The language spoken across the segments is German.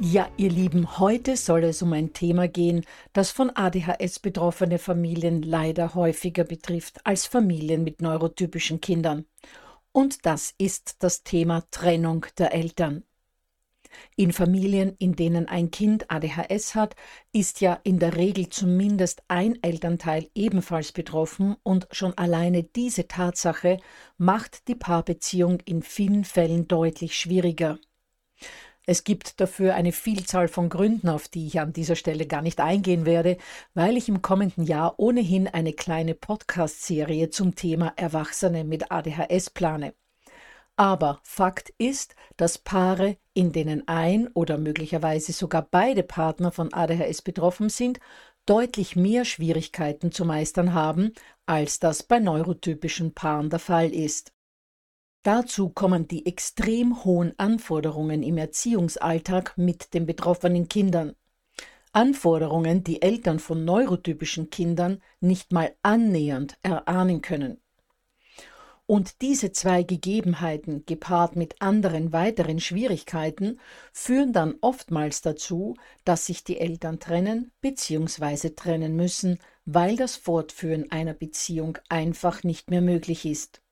Ja, ihr Lieben, heute soll es um ein Thema gehen, das von ADHS betroffene Familien leider häufiger betrifft als Familien mit neurotypischen Kindern. Und das ist das Thema Trennung der Eltern. In Familien, in denen ein Kind ADHS hat, ist ja in der Regel zumindest ein Elternteil ebenfalls betroffen und schon alleine diese Tatsache macht die Paarbeziehung in vielen Fällen deutlich schwieriger. Es gibt dafür eine Vielzahl von Gründen, auf die ich an dieser Stelle gar nicht eingehen werde, weil ich im kommenden Jahr ohnehin eine kleine Podcast-Serie zum Thema Erwachsene mit ADHS plane. Aber Fakt ist, dass Paare, in denen ein oder möglicherweise sogar beide Partner von ADHS betroffen sind, deutlich mehr Schwierigkeiten zu meistern haben, als das bei neurotypischen Paaren der Fall ist. Dazu kommen die extrem hohen Anforderungen im Erziehungsalltag mit den betroffenen Kindern. Anforderungen, die Eltern von neurotypischen Kindern nicht mal annähernd erahnen können. Und diese zwei Gegebenheiten, gepaart mit anderen weiteren Schwierigkeiten, führen dann oftmals dazu, dass sich die Eltern trennen bzw. trennen müssen, weil das Fortführen einer Beziehung einfach nicht mehr möglich ist.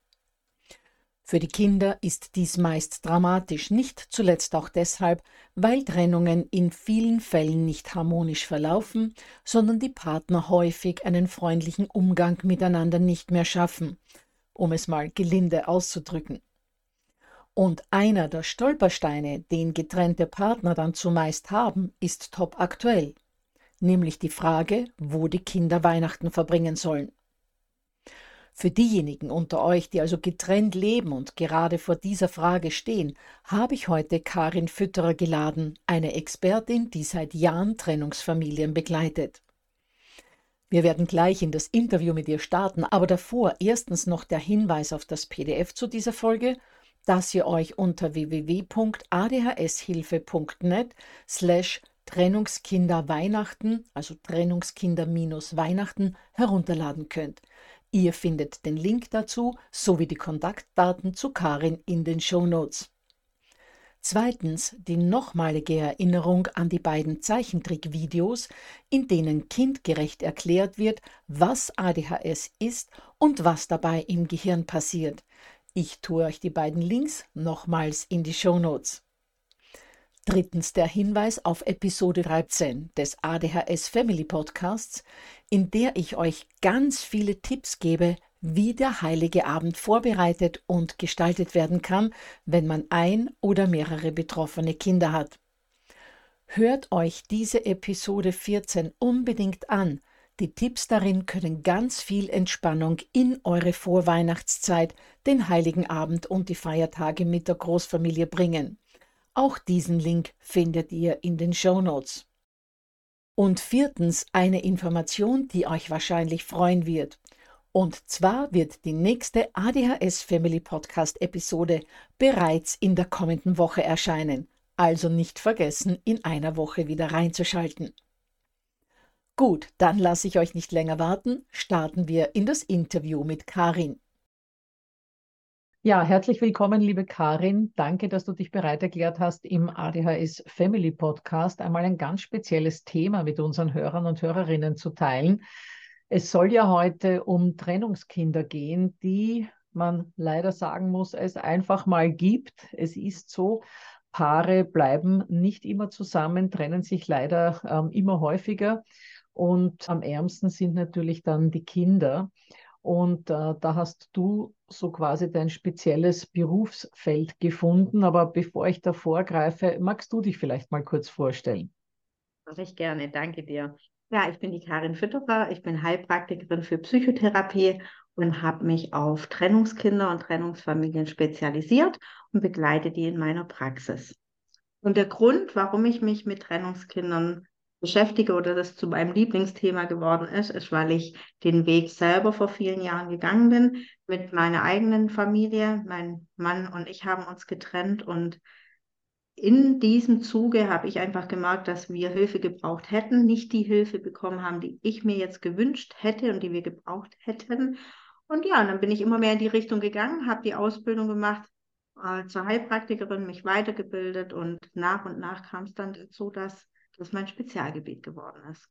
Für die Kinder ist dies meist dramatisch, nicht zuletzt auch deshalb, weil Trennungen in vielen Fällen nicht harmonisch verlaufen, sondern die Partner häufig einen freundlichen Umgang miteinander nicht mehr schaffen, um es mal gelinde auszudrücken. Und einer der Stolpersteine, den getrennte Partner dann zumeist haben, ist top aktuell, nämlich die Frage, wo die Kinder Weihnachten verbringen sollen. Für diejenigen unter euch, die also getrennt leben und gerade vor dieser Frage stehen, habe ich heute Karin Fütterer geladen, eine Expertin, die seit Jahren Trennungsfamilien begleitet. Wir werden gleich in das Interview mit ihr starten, aber davor erstens noch der Hinweis auf das PDF zu dieser Folge, das ihr euch unter www.adhshilfe.net slash Trennungskinder Weihnachten, also Trennungskinder minus Weihnachten, herunterladen könnt. Ihr findet den Link dazu sowie die Kontaktdaten zu Karin in den Show Notes. Zweitens die nochmalige Erinnerung an die beiden Zeichentrickvideos, in denen kindgerecht erklärt wird, was ADHS ist und was dabei im Gehirn passiert. Ich tue euch die beiden Links nochmals in die Show Notes. Drittens der Hinweis auf Episode 13 des ADHS Family Podcasts, in der ich euch ganz viele Tipps gebe, wie der heilige Abend vorbereitet und gestaltet werden kann, wenn man ein oder mehrere betroffene Kinder hat. Hört euch diese Episode 14 unbedingt an, Die Tipps darin können ganz viel Entspannung in eure Vorweihnachtszeit, den Heiligen Abend und die Feiertage mit der Großfamilie bringen. Auch diesen Link findet ihr in den Show Notes. Und viertens eine Information, die euch wahrscheinlich freuen wird. Und zwar wird die nächste ADHS Family Podcast Episode bereits in der kommenden Woche erscheinen. Also nicht vergessen, in einer Woche wieder reinzuschalten. Gut, dann lasse ich euch nicht länger warten, starten wir in das Interview mit Karin. Ja, herzlich willkommen, liebe Karin. Danke, dass du dich bereit erklärt hast, im ADHS Family Podcast einmal ein ganz spezielles Thema mit unseren Hörern und Hörerinnen zu teilen. Es soll ja heute um Trennungskinder gehen, die man leider sagen muss, es einfach mal gibt. Es ist so, Paare bleiben nicht immer zusammen, trennen sich leider ähm, immer häufiger. Und am ärmsten sind natürlich dann die Kinder. Und äh, da hast du so quasi dein spezielles Berufsfeld gefunden. Aber bevor ich da vorgreife, magst du dich vielleicht mal kurz vorstellen? Mache ich gerne, danke dir. Ja, ich bin die Karin Fütterer, ich bin Heilpraktikerin für Psychotherapie und habe mich auf Trennungskinder und Trennungsfamilien spezialisiert und begleite die in meiner Praxis. Und der Grund, warum ich mich mit Trennungskindern beschäftige oder das zu meinem Lieblingsthema geworden ist, ist, weil ich den Weg selber vor vielen Jahren gegangen bin mit meiner eigenen Familie. Mein Mann und ich haben uns getrennt und in diesem Zuge habe ich einfach gemerkt, dass wir Hilfe gebraucht hätten, nicht die Hilfe bekommen haben, die ich mir jetzt gewünscht hätte und die wir gebraucht hätten. Und ja, und dann bin ich immer mehr in die Richtung gegangen, habe die Ausbildung gemacht äh, zur Heilpraktikerin, mich weitergebildet und nach und nach kam es dann dazu, dass das mein Spezialgebiet geworden ist.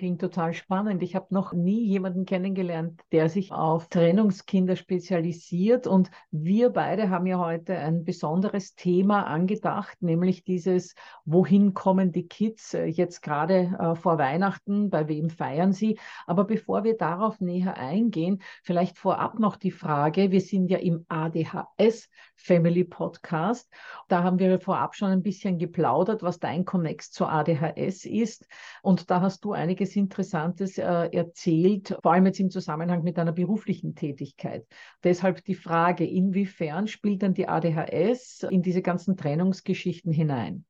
Klingt total spannend. Ich habe noch nie jemanden kennengelernt, der sich auf Trennungskinder spezialisiert. Und wir beide haben ja heute ein besonderes Thema angedacht, nämlich dieses, wohin kommen die Kids äh, jetzt gerade äh, vor Weihnachten, bei wem feiern sie. Aber bevor wir darauf näher eingehen, vielleicht vorab noch die Frage, wir sind ja im ADHS Family Podcast. Da haben wir vorab schon ein bisschen geplaudert, was dein Connex zur ADHS ist. Und da hast du einiges einiges Interessantes äh, erzählt, vor allem jetzt im Zusammenhang mit einer beruflichen Tätigkeit. Deshalb die Frage, inwiefern spielt dann die ADHS in diese ganzen Trennungsgeschichten hinein?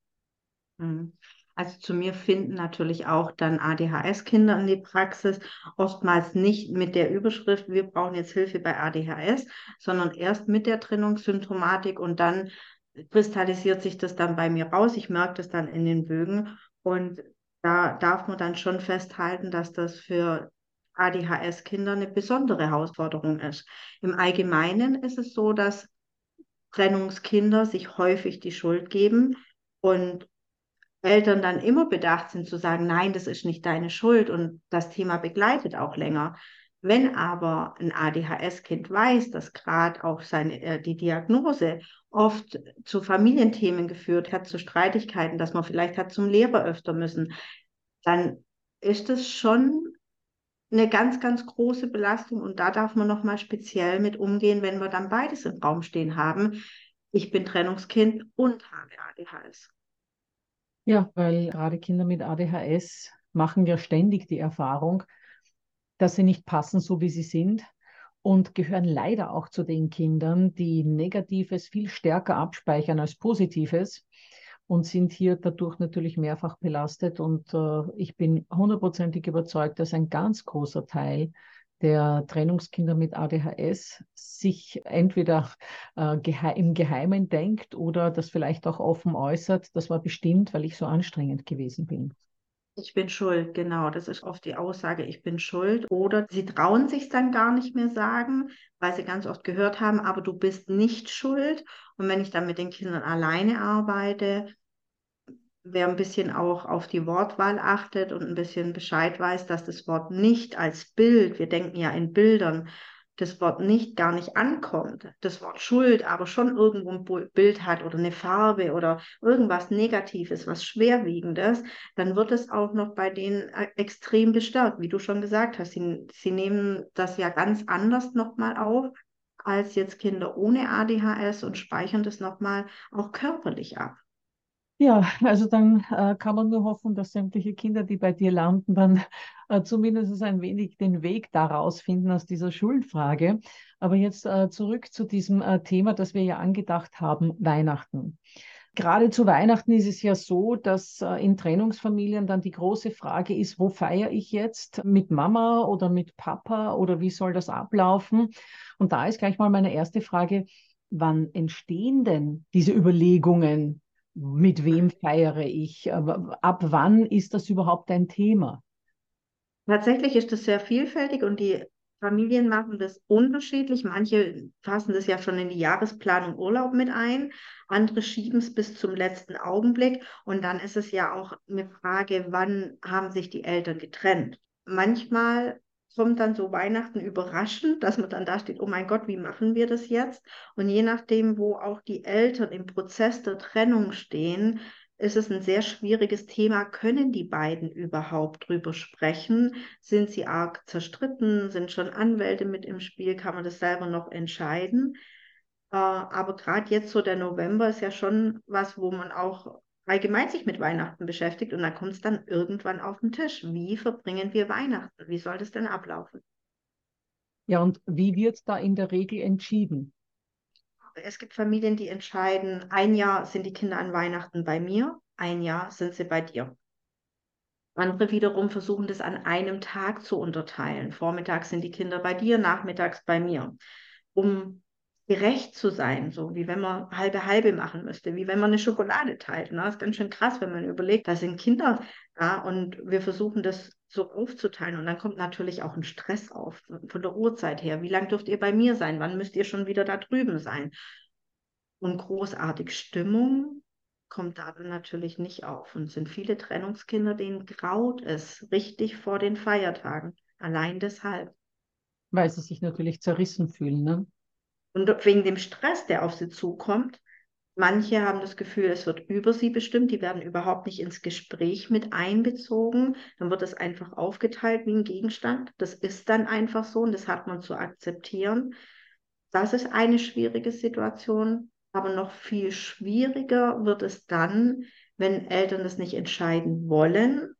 Mhm. Also zu mir finden natürlich auch dann ADHS-Kinder in die Praxis, oftmals nicht mit der Überschrift, wir brauchen jetzt Hilfe bei ADHS, sondern erst mit der Trennungssymptomatik und dann kristallisiert sich das dann bei mir raus. Ich merke das dann in den Bögen und da darf man dann schon festhalten, dass das für ADHS-Kinder eine besondere Herausforderung ist. Im Allgemeinen ist es so, dass Trennungskinder sich häufig die Schuld geben und Eltern dann immer bedacht sind zu sagen, nein, das ist nicht deine Schuld und das Thema begleitet auch länger. Wenn aber ein ADHS-Kind weiß, dass gerade auch seine, äh, die Diagnose oft zu Familienthemen geführt hat, zu Streitigkeiten, dass man vielleicht hat zum Lehrer öfter müssen, dann ist es schon eine ganz, ganz große Belastung und da darf man nochmal speziell mit umgehen, wenn wir dann beides im Raum stehen haben. Ich bin Trennungskind und habe ADHS. Ja, weil gerade Kinder mit ADHS machen ja ständig die Erfahrung, dass sie nicht passen, so wie sie sind und gehören leider auch zu den Kindern, die Negatives viel stärker abspeichern als Positives und sind hier dadurch natürlich mehrfach belastet. Und äh, ich bin hundertprozentig überzeugt, dass ein ganz großer Teil der Trennungskinder mit ADHS sich entweder äh, gehe im Geheimen denkt oder das vielleicht auch offen äußert, das war bestimmt, weil ich so anstrengend gewesen bin. Ich bin schuld, genau. Das ist oft die Aussage, ich bin schuld. Oder sie trauen sich dann gar nicht mehr sagen, weil sie ganz oft gehört haben, aber du bist nicht schuld. Und wenn ich dann mit den Kindern alleine arbeite, wer ein bisschen auch auf die Wortwahl achtet und ein bisschen Bescheid weiß, dass das Wort nicht als Bild, wir denken ja in Bildern, das Wort nicht gar nicht ankommt, das Wort Schuld aber schon irgendwo ein Bild hat oder eine Farbe oder irgendwas Negatives, was Schwerwiegendes, dann wird es auch noch bei denen äh, extrem bestärkt, wie du schon gesagt hast. Sie, sie nehmen das ja ganz anders nochmal auf als jetzt Kinder ohne ADHS und speichern das nochmal auch körperlich ab. Ja, also dann äh, kann man nur hoffen, dass sämtliche Kinder, die bei dir landen, dann äh, zumindest ein wenig den Weg daraus finden aus dieser Schuldfrage. Aber jetzt äh, zurück zu diesem äh, Thema, das wir ja angedacht haben, Weihnachten. Gerade zu Weihnachten ist es ja so, dass äh, in Trennungsfamilien dann die große Frage ist, wo feiere ich jetzt? Mit Mama oder mit Papa oder wie soll das ablaufen? Und da ist gleich mal meine erste Frage, wann entstehen denn diese Überlegungen? mit wem feiere ich? Ab wann ist das überhaupt ein Thema? Tatsächlich ist das sehr vielfältig und die Familien machen das unterschiedlich. Manche fassen das ja schon in die Jahresplanung Urlaub mit ein, andere schieben es bis zum letzten Augenblick und dann ist es ja auch eine Frage, wann haben sich die Eltern getrennt. Manchmal kommt dann so Weihnachten überraschend, dass man dann da steht, oh mein Gott, wie machen wir das jetzt? Und je nachdem, wo auch die Eltern im Prozess der Trennung stehen, ist es ein sehr schwieriges Thema. Können die beiden überhaupt drüber sprechen? Sind sie arg zerstritten? Sind schon Anwälte mit im Spiel? Kann man das selber noch entscheiden? Äh, aber gerade jetzt so der November ist ja schon was, wo man auch allgemein sich mit Weihnachten beschäftigt und dann kommt es dann irgendwann auf den Tisch. Wie verbringen wir Weihnachten? Wie soll das denn ablaufen? Ja, und wie wird da in der Regel entschieden? Es gibt Familien, die entscheiden, ein Jahr sind die Kinder an Weihnachten bei mir, ein Jahr sind sie bei dir. Andere wiederum versuchen das an einem Tag zu unterteilen. Vormittags sind die Kinder bei dir, nachmittags bei mir, um gerecht zu sein, so wie wenn man halbe halbe machen müsste, wie wenn man eine Schokolade teilt. Ne? Das ist ganz schön krass, wenn man überlegt, da sind Kinder da und wir versuchen das so aufzuteilen und dann kommt natürlich auch ein Stress auf von der Uhrzeit her. Wie lange dürft ihr bei mir sein? Wann müsst ihr schon wieder da drüben sein? Und großartig Stimmung kommt da dann natürlich nicht auf und es sind viele Trennungskinder, denen graut es richtig vor den Feiertagen. Allein deshalb. Weil sie sich natürlich zerrissen fühlen, ne? Und wegen dem Stress, der auf sie zukommt, manche haben das Gefühl, es wird über sie bestimmt, die werden überhaupt nicht ins Gespräch mit einbezogen. Dann wird es einfach aufgeteilt wie ein Gegenstand. Das ist dann einfach so und das hat man zu akzeptieren. Das ist eine schwierige Situation. Aber noch viel schwieriger wird es dann, wenn Eltern das nicht entscheiden wollen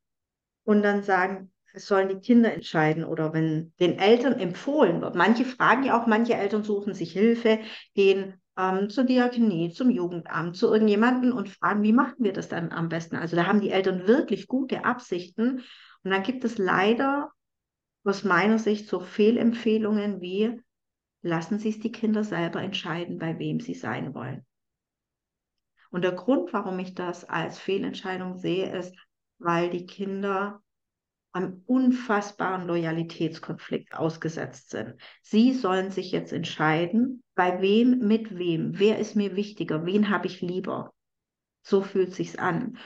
und dann sagen, es sollen die Kinder entscheiden oder wenn den Eltern empfohlen wird. Manche fragen ja auch, manche Eltern suchen sich Hilfe, gehen ähm, zur Diakonie, zum Jugendamt, zu irgendjemandem und fragen, wie machen wir das dann am besten? Also da haben die Eltern wirklich gute Absichten und dann gibt es leider aus meiner Sicht so Fehlempfehlungen wie, lassen Sie es die Kinder selber entscheiden, bei wem sie sein wollen. Und der Grund, warum ich das als Fehlentscheidung sehe, ist, weil die Kinder einem unfassbaren Loyalitätskonflikt ausgesetzt sind. Sie sollen sich jetzt entscheiden, bei wem, mit wem, wer ist mir wichtiger, wen habe ich lieber. So fühlt sich's an.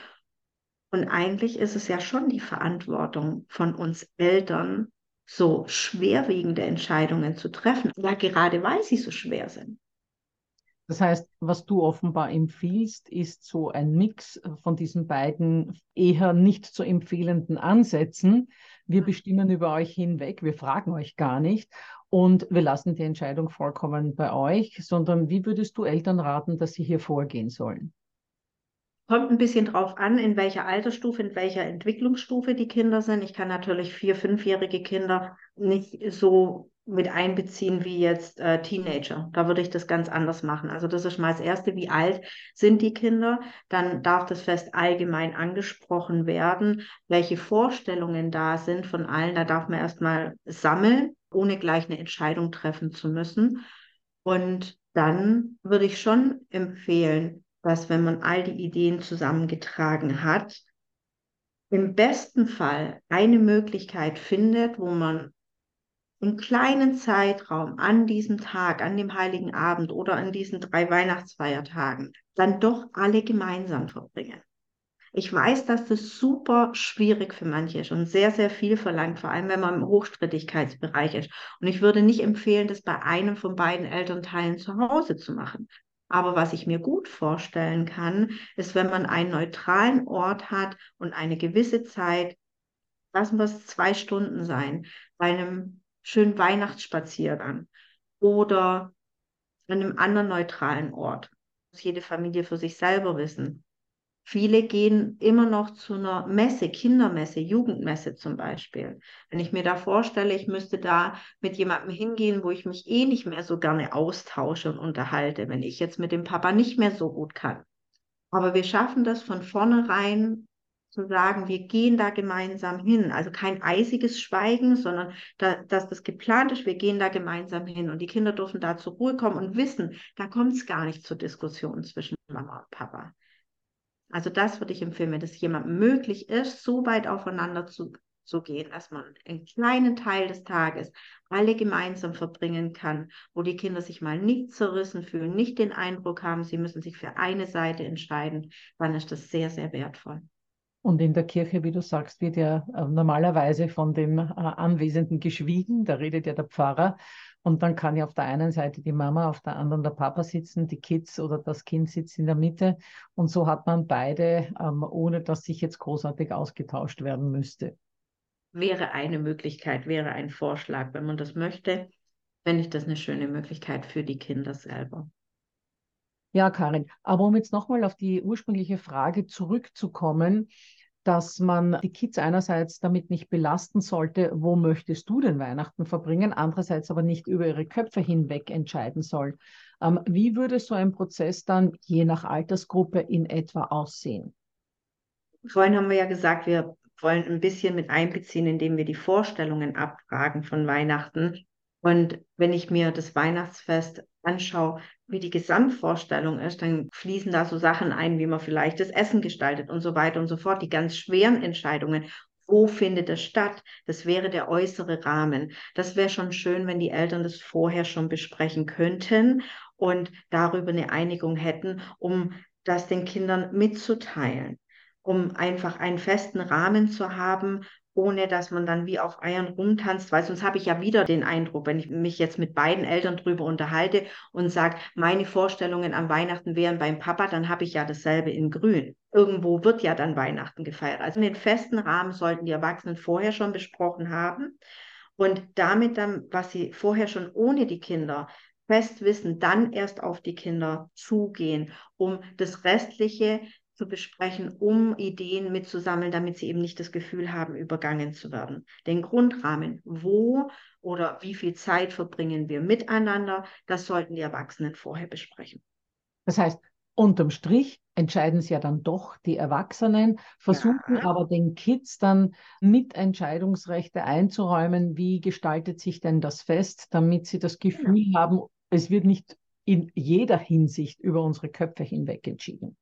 Und eigentlich ist es ja schon die Verantwortung von uns Eltern, so schwerwiegende Entscheidungen zu treffen, ja gerade weil sie so schwer sind. Das heißt, was du offenbar empfiehlst, ist so ein Mix von diesen beiden eher nicht zu empfehlenden Ansätzen. Wir bestimmen über euch hinweg, wir fragen euch gar nicht und wir lassen die Entscheidung vollkommen bei euch, sondern wie würdest du Eltern raten, dass sie hier vorgehen sollen? Kommt ein bisschen drauf an, in welcher Altersstufe, in welcher Entwicklungsstufe die Kinder sind. Ich kann natürlich vier-, fünfjährige Kinder nicht so mit einbeziehen wie jetzt äh, Teenager. Da würde ich das ganz anders machen. Also das ist mal das Erste, wie alt sind die Kinder? Dann darf das Fest allgemein angesprochen werden, welche Vorstellungen da sind von allen. Da darf man erstmal sammeln, ohne gleich eine Entscheidung treffen zu müssen. Und dann würde ich schon empfehlen, dass wenn man all die Ideen zusammengetragen hat, im besten Fall eine Möglichkeit findet, wo man einen kleinen Zeitraum an diesem Tag, an dem Heiligen Abend oder an diesen drei Weihnachtsfeiertagen dann doch alle gemeinsam verbringen. Ich weiß, dass das super schwierig für manche ist und sehr, sehr viel verlangt, vor allem wenn man im Hochstrittigkeitsbereich ist. Und ich würde nicht empfehlen, das bei einem von beiden Elternteilen zu Hause zu machen. Aber was ich mir gut vorstellen kann, ist, wenn man einen neutralen Ort hat und eine gewisse Zeit, lassen wir es zwei Stunden sein, bei einem schönen Weihnachtsspaziergang oder an einem anderen neutralen Ort. Muss jede Familie für sich selber wissen. Viele gehen immer noch zu einer Messe, Kindermesse, Jugendmesse zum Beispiel. Wenn ich mir da vorstelle, ich müsste da mit jemandem hingehen, wo ich mich eh nicht mehr so gerne austausche und unterhalte, wenn ich jetzt mit dem Papa nicht mehr so gut kann. Aber wir schaffen das von vornherein zu sagen, wir gehen da gemeinsam hin. Also kein eisiges Schweigen, sondern da, dass das geplant ist, wir gehen da gemeinsam hin. Und die Kinder dürfen da zur Ruhe kommen und wissen, da kommt es gar nicht zur Diskussion zwischen Mama und Papa. Also das würde ich empfehlen, wenn es jemandem möglich ist, so weit aufeinander zu, zu gehen, dass man einen kleinen Teil des Tages alle gemeinsam verbringen kann, wo die Kinder sich mal nicht zerrissen fühlen, nicht den Eindruck haben, sie müssen sich für eine Seite entscheiden, dann ist das sehr, sehr wertvoll. Und in der Kirche, wie du sagst, wird ja äh, normalerweise von dem äh, Anwesenden geschwiegen. Da redet ja der Pfarrer. Und dann kann ja auf der einen Seite die Mama, auf der anderen der Papa sitzen, die Kids oder das Kind sitzt in der Mitte. Und so hat man beide, ähm, ohne dass sich jetzt großartig ausgetauscht werden müsste. Wäre eine Möglichkeit, wäre ein Vorschlag, wenn man das möchte, fände ich das eine schöne Möglichkeit für die Kinder selber. Ja, Karin, aber um jetzt nochmal auf die ursprüngliche Frage zurückzukommen, dass man die Kids einerseits damit nicht belasten sollte, wo möchtest du denn Weihnachten verbringen, andererseits aber nicht über ihre Köpfe hinweg entscheiden soll. Ähm, wie würde so ein Prozess dann je nach Altersgruppe in etwa aussehen? Vorhin haben wir ja gesagt, wir wollen ein bisschen mit einbeziehen, indem wir die Vorstellungen abfragen von Weihnachten. Und wenn ich mir das Weihnachtsfest anschaue, wie die Gesamtvorstellung ist, dann fließen da so Sachen ein, wie man vielleicht das Essen gestaltet und so weiter und so fort. Die ganz schweren Entscheidungen, wo findet es statt? Das wäre der äußere Rahmen. Das wäre schon schön, wenn die Eltern das vorher schon besprechen könnten und darüber eine Einigung hätten, um das den Kindern mitzuteilen, um einfach einen festen Rahmen zu haben, ohne dass man dann wie auf Eiern rumtanzt, weil sonst habe ich ja wieder den Eindruck, wenn ich mich jetzt mit beiden Eltern drüber unterhalte und sage, meine Vorstellungen an Weihnachten wären beim Papa, dann habe ich ja dasselbe in Grün. Irgendwo wird ja dann Weihnachten gefeiert. Also den festen Rahmen sollten die Erwachsenen vorher schon besprochen haben und damit dann, was sie vorher schon ohne die Kinder fest wissen, dann erst auf die Kinder zugehen, um das Restliche zu besprechen, um Ideen mitzusammeln, damit sie eben nicht das Gefühl haben, übergangen zu werden. Den Grundrahmen, wo oder wie viel Zeit verbringen wir miteinander, das sollten die Erwachsenen vorher besprechen. Das heißt, unterm Strich entscheiden es ja dann doch die Erwachsenen, versuchen ja. aber den Kids dann Mitentscheidungsrechte einzuräumen, wie gestaltet sich denn das Fest, damit sie das Gefühl ja. haben, es wird nicht in jeder Hinsicht über unsere Köpfe hinweg entschieden.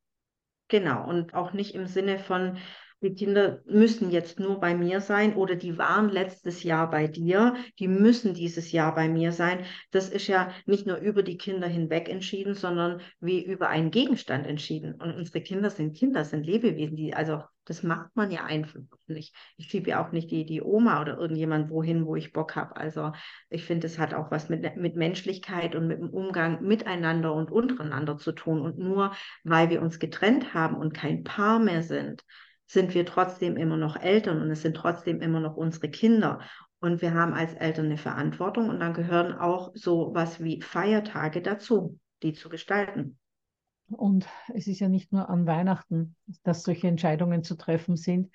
Genau, und auch nicht im Sinne von, die Kinder müssen jetzt nur bei mir sein oder die waren letztes Jahr bei dir, die müssen dieses Jahr bei mir sein. Das ist ja nicht nur über die Kinder hinweg entschieden, sondern wie über einen Gegenstand entschieden. Und unsere Kinder sind Kinder, sind Lebewesen, die, also das macht man ja einfach nicht. Ich schiebe ja auch nicht die, die Oma oder irgendjemand wohin, wo ich Bock habe. Also ich finde, es hat auch was mit, mit Menschlichkeit und mit dem Umgang miteinander und untereinander zu tun. Und nur weil wir uns getrennt haben und kein Paar mehr sind, sind wir trotzdem immer noch Eltern und es sind trotzdem immer noch unsere Kinder. Und wir haben als Eltern eine Verantwortung und dann gehören auch so was wie Feiertage dazu, die zu gestalten. Und es ist ja nicht nur an Weihnachten, dass solche Entscheidungen zu treffen sind.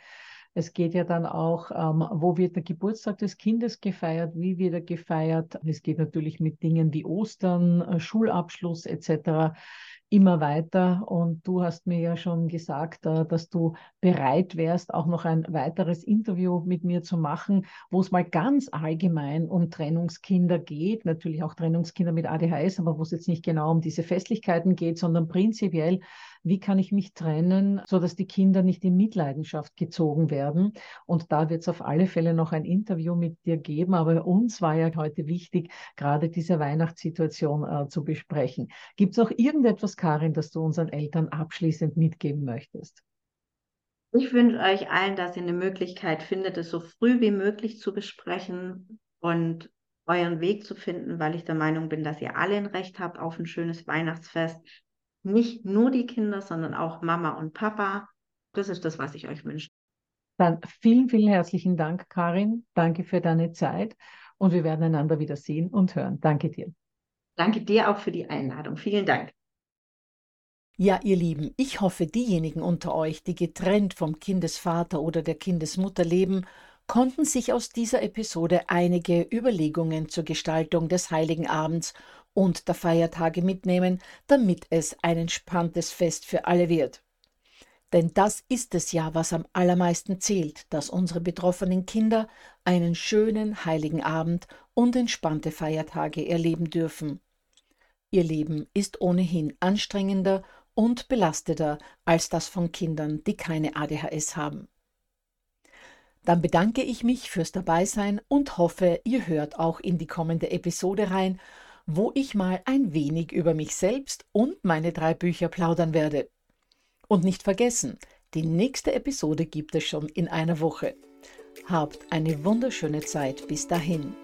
Es geht ja dann auch, ähm, wo wird der Geburtstag des Kindes gefeiert, wie wird er gefeiert. Es geht natürlich mit Dingen wie Ostern, äh, Schulabschluss etc immer weiter. Und du hast mir ja schon gesagt, äh, dass du bereit wärst, auch noch ein weiteres Interview mit mir zu machen, wo es mal ganz allgemein um Trennungskinder geht. Natürlich auch Trennungskinder mit ADHS, aber wo es jetzt nicht genau um diese Festlichkeiten geht, sondern prinzipiell wie kann ich mich trennen, so dass die Kinder nicht in Mitleidenschaft gezogen werden. Und da wird es auf alle Fälle noch ein Interview mit dir geben. Aber uns war ja heute wichtig, gerade diese Weihnachtssituation äh, zu besprechen. Gibt es noch irgendetwas, Karin, das du unseren Eltern abschließend mitgeben möchtest? Ich wünsche euch allen, dass ihr eine Möglichkeit findet, es so früh wie möglich zu besprechen und euren Weg zu finden, weil ich der Meinung bin, dass ihr alle ein Recht habt auf ein schönes Weihnachtsfest nicht nur die Kinder, sondern auch Mama und Papa. Das ist das, was ich euch wünsche. Dann vielen, vielen herzlichen Dank, Karin. Danke für deine Zeit und wir werden einander wieder sehen und hören. Danke dir. Danke dir auch für die Einladung. Vielen Dank. Ja, ihr Lieben, ich hoffe, diejenigen unter euch, die getrennt vom Kindesvater oder der Kindesmutter leben, konnten sich aus dieser Episode einige Überlegungen zur Gestaltung des heiligen Abends und der Feiertage mitnehmen, damit es ein entspanntes Fest für alle wird. Denn das ist es ja, was am allermeisten zählt, dass unsere betroffenen Kinder einen schönen heiligen Abend und entspannte Feiertage erleben dürfen. Ihr Leben ist ohnehin anstrengender und belasteter als das von Kindern, die keine ADHS haben. Dann bedanke ich mich fürs Dabeisein und hoffe, ihr hört auch in die kommende Episode rein, wo ich mal ein wenig über mich selbst und meine drei Bücher plaudern werde. Und nicht vergessen, die nächste Episode gibt es schon in einer Woche. Habt eine wunderschöne Zeit bis dahin.